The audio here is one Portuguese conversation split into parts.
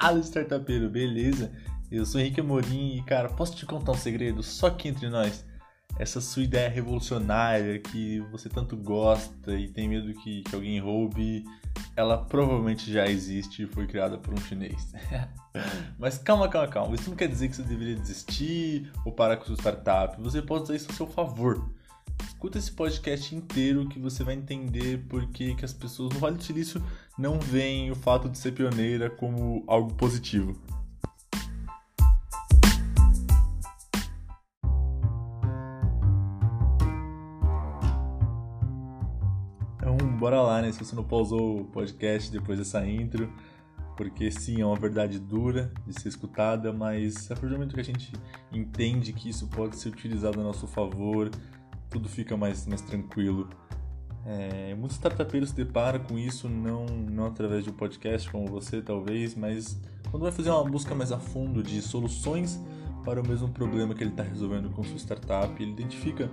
Fala, startupeiro, beleza? Eu sou Henrique Amorim e, cara, posso te contar um segredo? Só aqui entre nós. Essa sua ideia revolucionária que você tanto gosta e tem medo que, que alguém roube, ela provavelmente já existe e foi criada por um chinês. Mas calma, calma, calma. Isso não quer dizer que você deveria desistir ou parar com sua startup. Você pode usar isso a seu favor. Escuta esse podcast inteiro que você vai entender por que, que as pessoas no Vale do Silício não veem o fato de ser pioneira como algo positivo. Então, bora lá, né? Se você não pausou o podcast depois dessa intro, porque sim, é uma verdade dura de ser escutada, mas a partir do momento que a gente entende que isso pode ser utilizado a nosso favor, tudo fica mais, mais tranquilo. É, muitos startupeiros se deparam com isso, não, não através de um podcast como você, talvez, mas quando vai fazer uma busca mais a fundo de soluções para o mesmo problema que ele está resolvendo com sua startup, ele identifica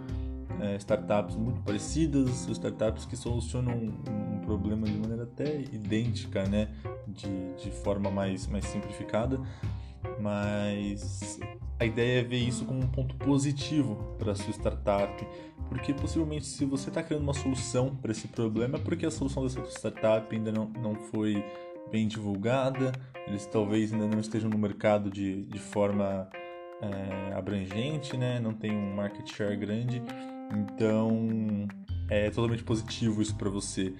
é, startups muito parecidas, startups que solucionam um, um, problema de maneira até idêntica, né? de, de forma mais, mais simplificada, mas a ideia é ver isso como um ponto positivo para sua startup, porque possivelmente se você está criando uma solução para esse problema, é porque a solução dessa startup ainda não, não foi bem divulgada, eles talvez ainda não estejam no mercado de, de forma é, abrangente, né? não tem um market share grande, então é totalmente positivo isso para você.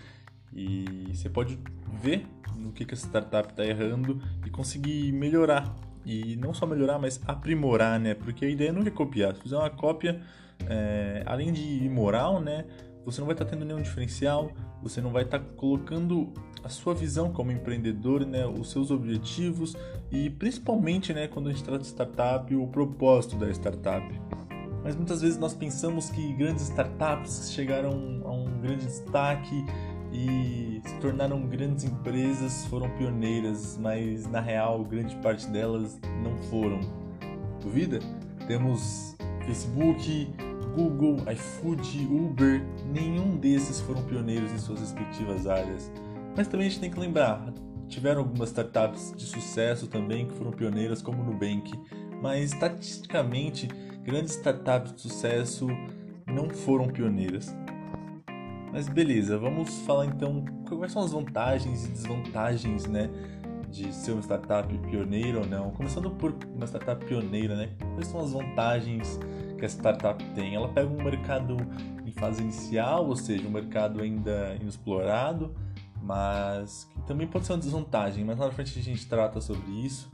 E você pode ver no que, que a startup está errando e conseguir melhorar e não só melhorar, mas aprimorar, né? Porque a ideia não é copiar. Se fizer uma cópia, é, além de imoral, né? Você não vai estar tá tendo nenhum diferencial, você não vai estar tá colocando a sua visão como empreendedor, né? Os seus objetivos e principalmente, né? Quando a gente trata de startup, o propósito da startup. Mas muitas vezes nós pensamos que grandes startups chegaram a um grande destaque e se tornaram grandes empresas, foram pioneiras, mas na real grande parte delas não foram. Duvida? Temos Facebook, Google, iFood, Uber, nenhum desses foram pioneiros em suas respectivas áreas. Mas também a gente tem que lembrar, tiveram algumas startups de sucesso também que foram pioneiras, como o Nubank, mas estatisticamente grandes startups de sucesso não foram pioneiras. Mas beleza, vamos falar então quais são as vantagens e desvantagens, né, de ser uma startup pioneira ou não. Começando por uma startup pioneira, né? Quais são as vantagens que a startup tem? Ela pega um mercado em fase inicial, ou seja, um mercado ainda inexplorado, mas que também pode ser uma desvantagem, mas lá na frente a gente trata sobre isso.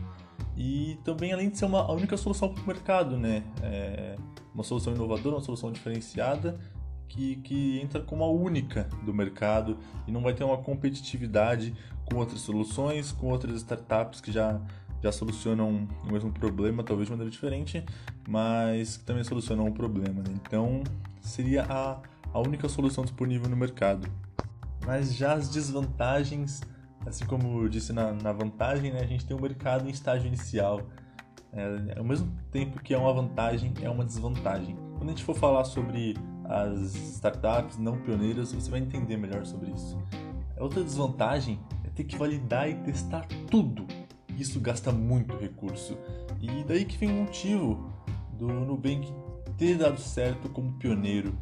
E também, além de ser uma, a única solução para o mercado, né? É uma solução inovadora, uma solução diferenciada que, que entra como a única do mercado e não vai ter uma competitividade com outras soluções, com outras startups que já, já solucionam o mesmo problema, talvez de maneira diferente, mas que também solucionam o problema. Né? Então, seria a, a única solução disponível no mercado. Mas já as desvantagens, assim como eu disse na, na vantagem, né, a gente tem o um mercado em estágio inicial. É, ao mesmo tempo que é uma vantagem, é uma desvantagem. Quando a gente for falar sobre as startups não pioneiras, você vai entender melhor sobre isso. Outra desvantagem é ter que validar e testar tudo. Isso gasta muito recurso. E daí que vem o motivo do Nubank ter dado certo como pioneiro.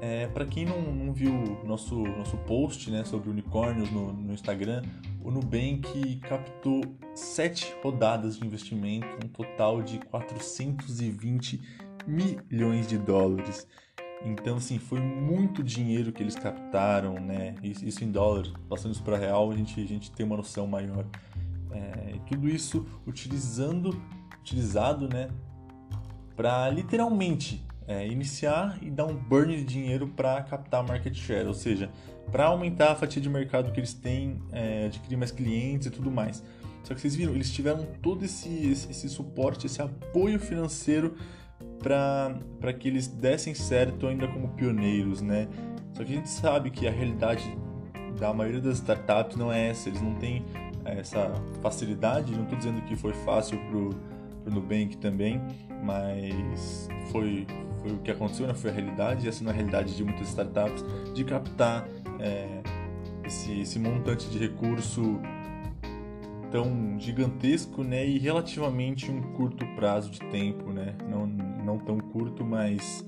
É, para quem não, não viu nosso, nosso post né, sobre unicórnios no, no Instagram, o Nubank captou sete rodadas de investimento, um total de 420 milhões de dólares. Então, assim, foi muito dinheiro que eles captaram, né? Isso em dólar, passando isso para real, a gente, a gente tem uma noção maior. É, e tudo isso utilizando, utilizado, né? Para literalmente é, iniciar e dar um burn de dinheiro para captar market share, ou seja, para aumentar a fatia de mercado que eles têm, é, adquirir mais clientes e tudo mais. Só que vocês viram, eles tiveram todo esse, esse, esse suporte, esse apoio financeiro para que eles dessem certo ainda como pioneiros, né? Só que a gente sabe que a realidade da maioria das startups não é essa, eles não têm essa facilidade, não estou dizendo que foi fácil pro, pro Nubank também, mas foi, foi o que aconteceu, né? foi a realidade, e essa não é a realidade de muitas startups, de captar é, esse, esse montante de recurso tão gigantesco, né, e relativamente um curto prazo de tempo, né, não, não tão curto, mas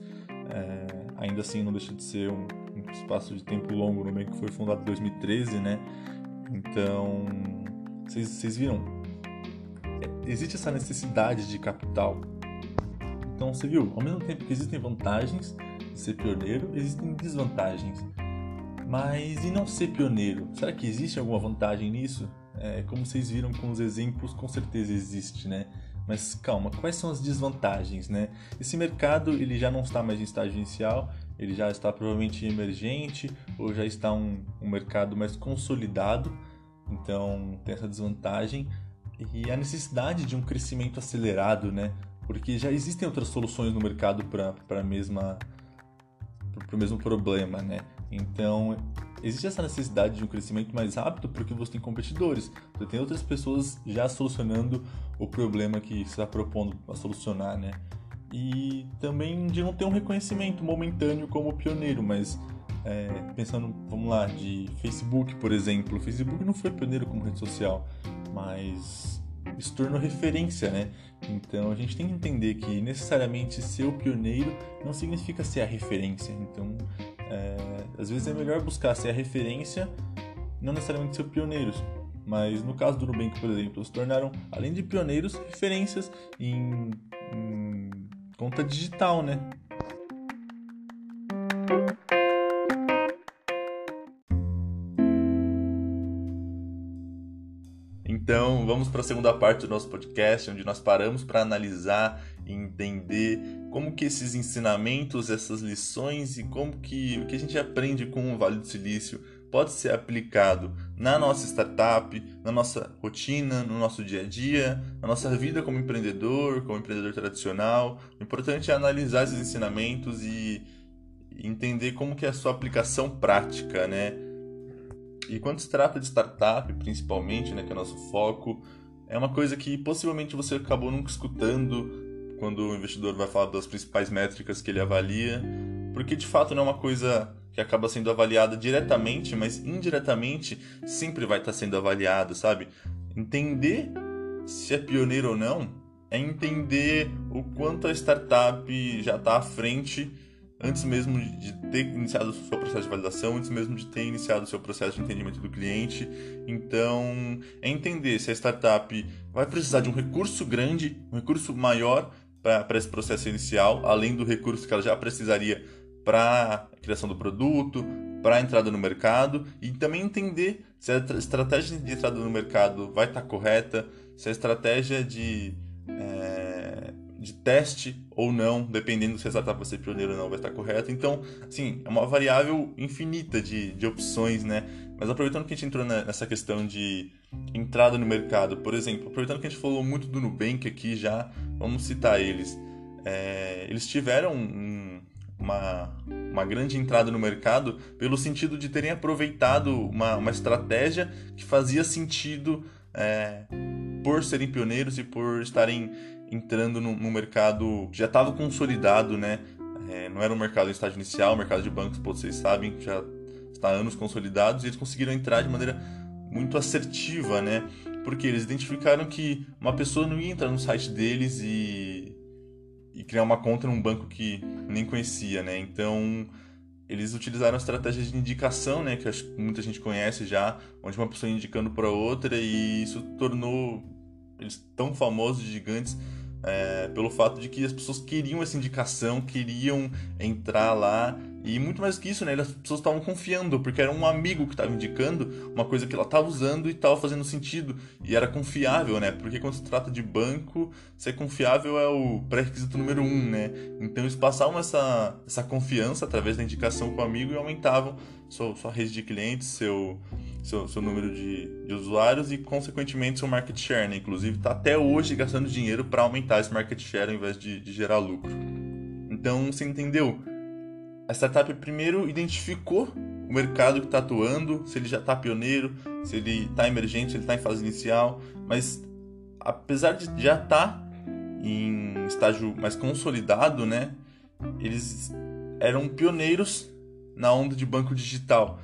é, ainda assim não deixa de ser um, um espaço de tempo longo no meio que foi fundado em 2013, né, então vocês viram, existe essa necessidade de capital. Então você viu, ao mesmo tempo que existem vantagens de ser pioneiro, existem desvantagens. Mas e não ser pioneiro? Será que existe alguma vantagem nisso? É, como vocês viram com os exemplos, com certeza existe, né? Mas calma, quais são as desvantagens, né? Esse mercado ele já não está mais em estágio inicial, ele já está provavelmente emergente ou já está um, um mercado mais consolidado, então tem essa desvantagem e a necessidade de um crescimento acelerado, né? Porque já existem outras soluções no mercado para mesma para o mesmo problema, né? Então existe essa necessidade de um crescimento mais rápido porque você tem competidores, você tem outras pessoas já solucionando o problema que você está propondo a solucionar, né? E também de não ter um reconhecimento momentâneo como pioneiro, mas é, pensando, vamos lá, de Facebook, por exemplo. O Facebook não foi pioneiro como rede social, mas se tornou referência, né? Então a gente tem que entender que necessariamente ser o pioneiro não significa ser a referência. Então, é, às vezes é melhor buscar ser a referência, não necessariamente ser pioneiros. Mas no caso do Nubank, por exemplo, se tornaram, além de pioneiros, referências em, em conta digital, né? Vamos para a segunda parte do nosso podcast, onde nós paramos para analisar e entender como que esses ensinamentos, essas lições e como que o que a gente aprende com o Vale do Silício pode ser aplicado na nossa startup, na nossa rotina, no nosso dia a dia, na nossa vida como empreendedor, como empreendedor tradicional. O importante é analisar esses ensinamentos e entender como que é a sua aplicação prática, né? E quando se trata de startup, principalmente, né, que é o nosso foco, é uma coisa que possivelmente você acabou nunca escutando quando o investidor vai falar das principais métricas que ele avalia, porque de fato não é uma coisa que acaba sendo avaliada diretamente, mas indiretamente sempre vai estar sendo avaliado, sabe? Entender se é pioneiro ou não é entender o quanto a startup já está à frente antes mesmo de ter iniciado o seu processo de validação, antes mesmo de ter iniciado o seu processo de entendimento do cliente. Então, é entender se a startup vai precisar de um recurso grande, um recurso maior para esse processo inicial, além do recurso que ela já precisaria para a criação do produto, para a entrada no mercado, e também entender se a estratégia de entrada no mercado vai estar tá correta, se a estratégia de. É de teste ou não, dependendo se a startup vai ser pioneira ou não, vai estar correta. Então, assim, é uma variável infinita de, de opções, né? Mas aproveitando que a gente entrou nessa questão de entrada no mercado, por exemplo, aproveitando que a gente falou muito do Nubank aqui já, vamos citar eles. É, eles tiveram um, uma, uma grande entrada no mercado pelo sentido de terem aproveitado uma, uma estratégia que fazia sentido é, por serem pioneiros e por estarem entrando no, no mercado que já estava consolidado, né? É, não era um mercado em estágio inicial, o mercado de bancos, vocês sabem, já está há anos consolidados, e eles conseguiram entrar de maneira muito assertiva, né? Porque eles identificaram que uma pessoa não ia entrar no site deles e, e criar uma conta num banco que nem conhecia, né? Então, eles utilizaram estratégias de indicação, né? Que muita gente conhece já, onde uma pessoa indicando para outra, e isso tornou eles tão famosos, gigantes, é, pelo fato de que as pessoas queriam essa indicação, queriam entrar lá e muito mais que isso, né? As pessoas estavam confiando, porque era um amigo que estava indicando uma coisa que ela estava usando e estava fazendo sentido. E era confiável, né? Porque quando se trata de banco, ser confiável é o pré-requisito número um, né? Então eles passavam essa, essa confiança através da indicação com o amigo e aumentavam sua, sua rede de clientes, seu, seu, seu número de, de usuários e, consequentemente, seu market share, né? Inclusive, está até hoje gastando dinheiro para aumentar esse market share ao invés de, de gerar lucro. Então, você entendeu? a startup primeiro identificou o mercado que está atuando, se ele já está pioneiro, se ele está emergente, se ele está em fase inicial, mas apesar de já estar tá em estágio mais consolidado, né, eles eram pioneiros na onda de banco digital.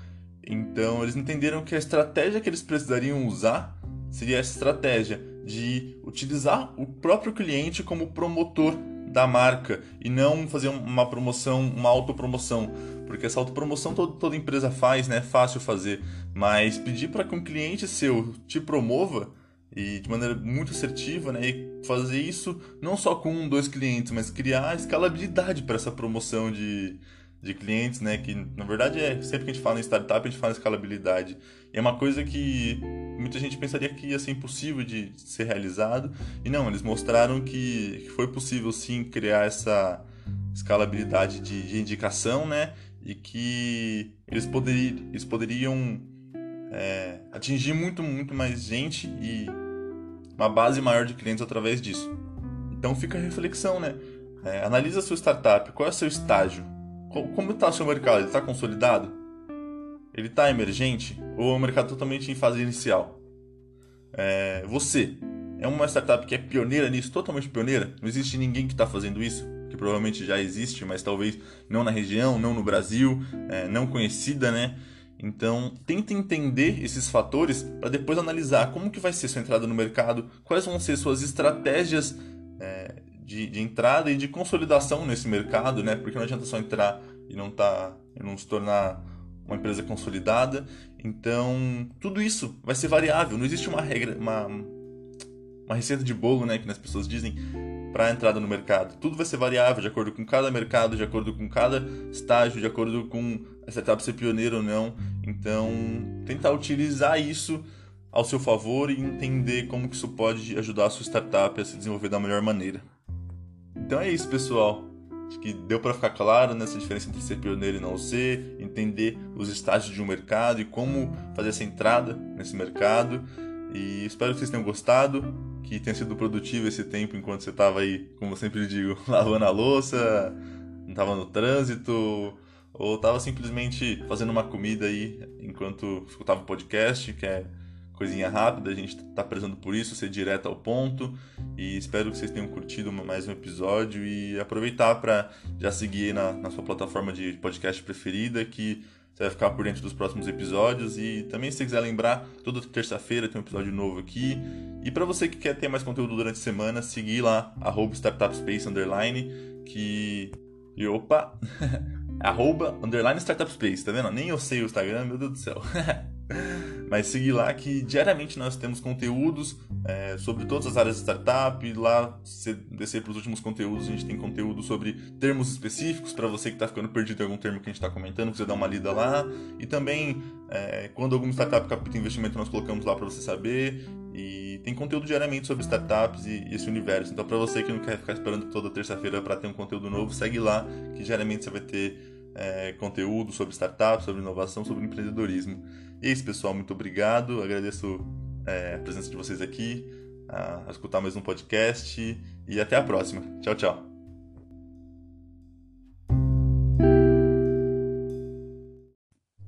Então eles entenderam que a estratégia que eles precisariam usar seria essa estratégia de utilizar o próprio cliente como promotor da marca e não fazer uma promoção, uma autopromoção, porque essa autopromoção toda, toda empresa faz, né? É fácil fazer, mas pedir para que um cliente seu te promova e de maneira muito assertiva, né? E fazer isso não só com um, dois clientes, mas criar escalabilidade para essa promoção de, de clientes, né? Que na verdade é sempre que a gente fala em startup, a gente fala em escalabilidade. E é uma coisa que muita gente pensaria que ia ser impossível de ser realizado. E não, eles mostraram que, foi possível sim criar essa escalabilidade de, de indicação, né? E que eles, eles poderiam é, atingir muito, muito mais gente e uma base maior de clientes através disso. Então fica a reflexão, né? É, analisa a sua startup, qual é o seu estágio? Como está o seu mercado? Ele está consolidado? Ele está emergente? Ou é um mercado totalmente em fase inicial? É, você é uma startup que é pioneira nisso, totalmente pioneira? Não existe ninguém que está fazendo isso? Que provavelmente já existe, mas talvez não na região, não no Brasil, é, não conhecida, né? Então, tenta entender esses fatores para depois analisar como que vai ser sua entrada no mercado, quais vão ser suas estratégias é, de, de, entrada e de consolidação nesse mercado, né? Porque não adianta só entrar e não tá, e não se tornar uma empresa consolidada. Então, tudo isso vai ser variável. Não existe uma regra, uma, uma receita de bolo, né, que as pessoas dizem, para a entrada no mercado. Tudo vai ser variável de acordo com cada mercado, de acordo com cada estágio, de acordo com a startup ser pioneira ou não. Então, tentar utilizar isso ao seu favor e entender como que isso pode ajudar a sua startup a se desenvolver da melhor maneira. Então é isso, pessoal. Acho que deu para ficar claro nessa diferença entre ser pioneiro e não ser, entender os estágios de um mercado e como fazer essa entrada nesse mercado. E espero que vocês tenham gostado, que tenha sido produtivo esse tempo enquanto você estava aí, como eu sempre digo, lavando a louça, não estava no trânsito, ou estava simplesmente fazendo uma comida aí enquanto escutava o podcast, que é coisinha rápida, a gente está prezando por isso, ser direto ao ponto. E espero que vocês tenham curtido mais um episódio e aproveitar para já seguir na, na sua plataforma de podcast preferida, que você vai ficar por dentro dos próximos episódios. E também, se você quiser lembrar, toda terça-feira tem um episódio novo aqui. E para você que quer ter mais conteúdo durante a semana, seguir lá, startupspace, underline, que... E opa! arroba, underline startupspace, tá vendo? Nem eu sei o Instagram, meu Deus do céu. Mas seguir lá que diariamente nós temos conteúdos é, sobre todas as áreas de startup. Lá, se descer para os últimos conteúdos, a gente tem conteúdo sobre termos específicos para você que está ficando perdido em algum termo que a gente está comentando, você dá uma lida lá. E também, é, quando alguma startup capta investimento, nós colocamos lá para você saber. E tem conteúdo diariamente sobre startups e, e esse universo. Então, para você que não quer ficar esperando toda terça-feira para ter um conteúdo novo, segue lá, que diariamente você vai ter é, conteúdo sobre startups, sobre inovação, sobre empreendedorismo. E é isso, pessoal. Muito obrigado. Agradeço é, a presença de vocês aqui, a, a escutar mais um podcast e até a próxima. Tchau, tchau.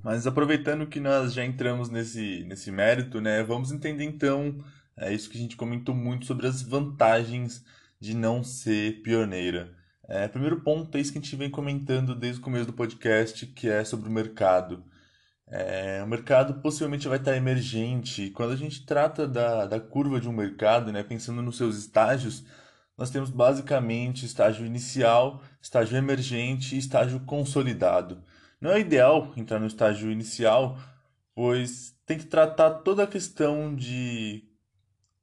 Mas aproveitando que nós já entramos nesse, nesse mérito, né, vamos entender então é isso que a gente comentou muito sobre as vantagens de não ser pioneira. É, primeiro ponto é isso que a gente vem comentando desde o começo do podcast, que é sobre o mercado. É, o mercado possivelmente vai estar emergente. Quando a gente trata da, da curva de um mercado, né, pensando nos seus estágios, nós temos basicamente estágio inicial, estágio emergente e estágio consolidado. Não é ideal entrar no estágio inicial, pois tem que tratar toda a questão de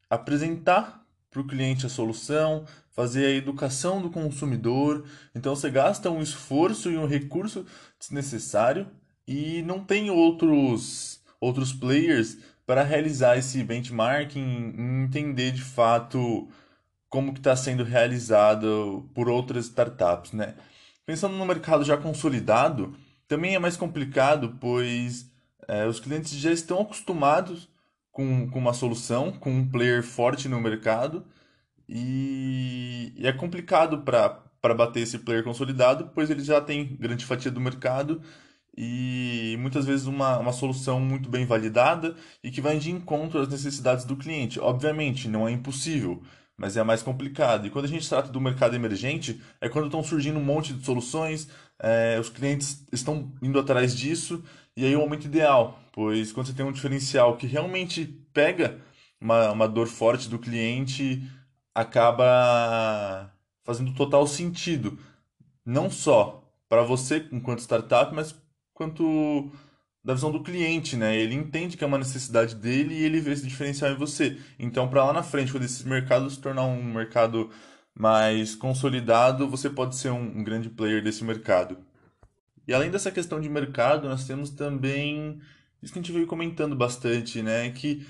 apresentar para o cliente a solução, fazer a educação do consumidor. Então você gasta um esforço e um recurso desnecessário e não tem outros outros players para realizar esse benchmarking, entender de fato como que está sendo realizado por outras startups, né? Pensando no mercado já consolidado, também é mais complicado, pois é, os clientes já estão acostumados com, com uma solução, com um player forte no mercado, e, e é complicado para bater esse player consolidado, pois ele já tem grande fatia do mercado e muitas vezes uma, uma solução muito bem validada e que vai de encontro às necessidades do cliente. Obviamente, não é impossível, mas é mais complicado. E quando a gente trata do mercado emergente, é quando estão surgindo um monte de soluções, é, os clientes estão indo atrás disso, e aí é o momento ideal, pois quando você tem um diferencial que realmente pega uma, uma dor forte do cliente acaba fazendo total sentido. Não só para você enquanto startup, mas quanto da visão do cliente, né? Ele entende que é uma necessidade dele e ele vê esse diferencial em você. Então, para lá na frente, quando esse mercado se tornar um mercado mais consolidado, você pode ser um, um grande player desse mercado. E além dessa questão de mercado, nós temos também isso que a gente veio comentando bastante, né? Que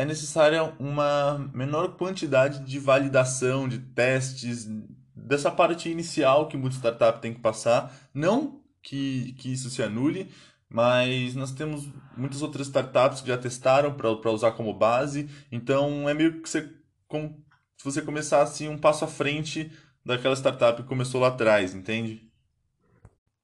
é necessária uma menor quantidade de validação, de testes, dessa parte inicial que muita startup tem que passar. Não que, que isso se anule, mas nós temos muitas outras startups que já testaram para usar como base, então é meio que você, se você começar assim um passo à frente daquela startup que começou lá atrás, entende?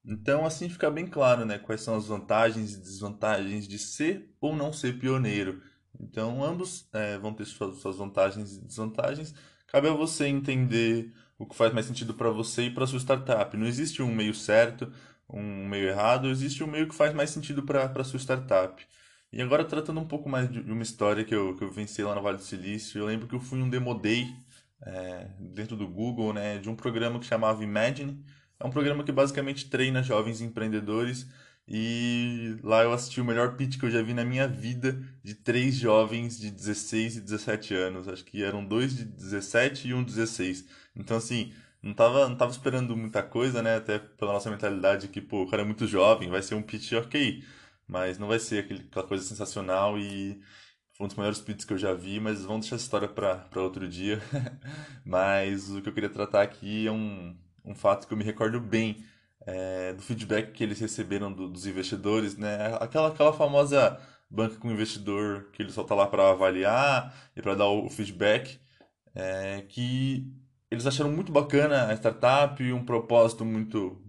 Então assim fica bem claro, né, quais são as vantagens e desvantagens de ser ou não ser pioneiro. Então ambos é, vão ter suas, suas vantagens e desvantagens. Cabe a você entender o que faz mais sentido para você e para sua startup. Não existe um meio certo, um meio errado, existe um meio que faz mais sentido para a sua startup. E agora tratando um pouco mais de uma história que eu, que eu venci lá no Vale do Silício, eu lembro que eu fui um demo day é, dentro do Google, né, de um programa que chamava Imagine. É um programa que basicamente treina jovens empreendedores e lá eu assisti o melhor pitch que eu já vi na minha vida de três jovens de 16 e 17 anos. Acho que eram dois de 17 e um de 16. Então, assim, não tava, não tava esperando muita coisa, né? Até pela nossa mentalidade que, pô, o cara é muito jovem, vai ser um pitch ok. Mas não vai ser aquele, aquela coisa sensacional e foi um dos melhores pitches que eu já vi, mas vamos deixar essa história para outro dia. mas o que eu queria tratar aqui é um, um fato que eu me recordo bem é, do feedback que eles receberam do, dos investidores, né? Aquela, aquela famosa banca com investidor que ele só tá lá para avaliar e para dar o, feedback, é, que eles acharam muito bacana a startup, um propósito muito,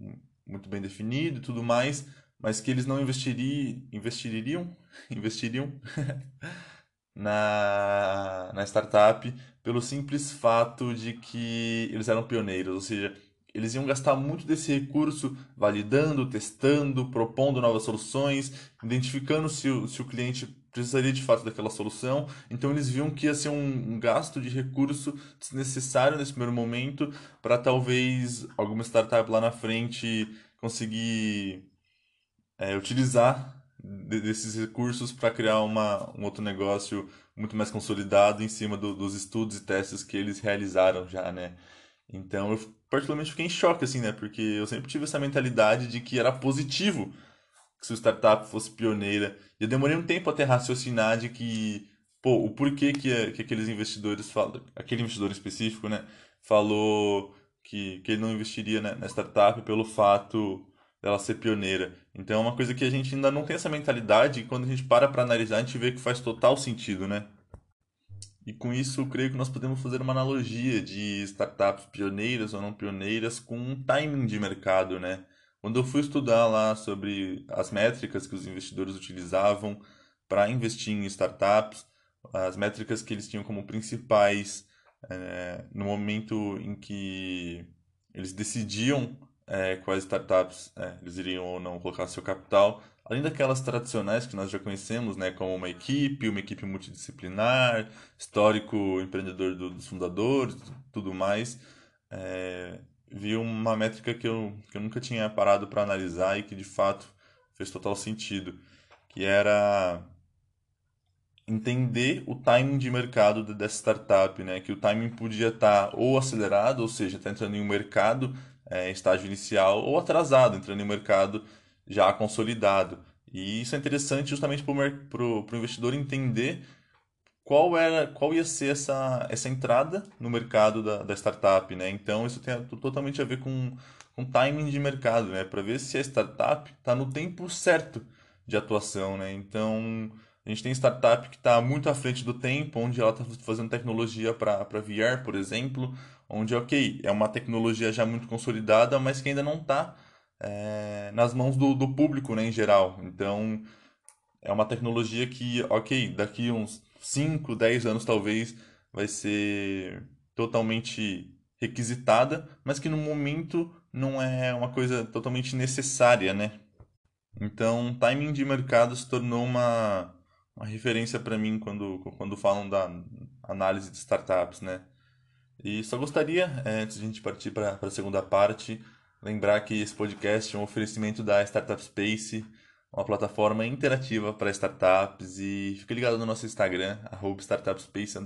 muito bem definido e tudo mais, mas que eles não investiri, investiriam, investiriam na, na startup pelo simples fato de que eles eram pioneiros, ou seja, eles iam gastar muito desse recurso validando, testando, propondo novas soluções, identificando se o, se o cliente precisaria de fato daquela solução. Então eles viam que ia ser um, um gasto de recurso desnecessário nesse primeiro momento para talvez alguma startup lá na frente conseguir é, utilizar desses recursos para criar uma, um outro negócio muito mais consolidado em cima do, dos estudos e testes que eles realizaram já, né? Então eu particularmente fiquei em choque, assim, né? Porque eu sempre tive essa mentalidade de que era positivo que sua startup fosse pioneira. E eu demorei um tempo até raciocinar de que, pô, o porquê que, que aqueles investidores falam, aquele investidor específico, né, falou que, que ele não investiria né, na startup pelo fato dela ser pioneira. Então é uma coisa que a gente ainda não tem essa mentalidade e quando a gente para para analisar, a gente vê que faz total sentido, né? E com isso, eu creio que nós podemos fazer uma analogia de startups pioneiras ou não pioneiras com um timing de mercado, né? Quando eu fui estudar lá sobre as métricas que os investidores utilizavam para investir em startups, as métricas que eles tinham como principais é, no momento em que eles decidiam é, quais startups é, eles iriam ou não colocar seu capital, além daquelas tradicionais que nós já conhecemos, né, como uma equipe, uma equipe multidisciplinar, histórico empreendedor do, dos fundadores, tudo mais, é, vi uma métrica que eu, que eu nunca tinha parado para analisar e que de fato fez total sentido, que era entender o timing de mercado dessa startup, né? Que o timing podia estar tá ou acelerado, ou seja, está entrando em um mercado é, estágio inicial, ou atrasado, entrando em um mercado já consolidado. E isso é interessante justamente para o investidor entender qual era qual ia ser essa, essa entrada no mercado da, da startup, né? Então isso tem totalmente a ver com, com timing de mercado, né? Para ver se a startup está no tempo certo de atuação, né? Então a gente tem startup que está muito à frente do tempo, onde ela está fazendo tecnologia para VR, por exemplo, onde, ok, é uma tecnologia já muito consolidada, mas que ainda não está é, nas mãos do, do público né, em geral. Então, é uma tecnologia que, ok, daqui uns 5, 10 anos talvez vai ser totalmente requisitada, mas que no momento não é uma coisa totalmente necessária, né? Então, timing de mercado se tornou uma, uma referência para mim quando, quando falam da análise de startups, né? E só gostaria, é, antes de a gente partir para a segunda parte, lembrar que esse podcast é um oferecimento da Startup Space, uma plataforma interativa para startups e fique ligado no nosso Instagram, startupspace,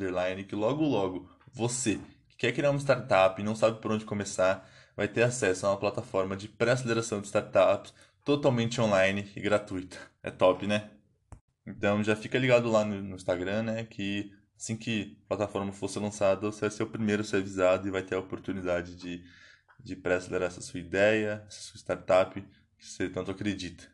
que logo logo você que quer criar uma startup e não sabe por onde começar, vai ter acesso a uma plataforma de pré-aceleração de startups totalmente online e gratuita. É top, né? Então já fica ligado lá no, no Instagram, né? Que assim que a plataforma fosse lançada, você vai ser o primeiro a ser avisado e vai ter a oportunidade de, de pré-acelerar essa sua ideia, essa sua startup que você tanto acredita.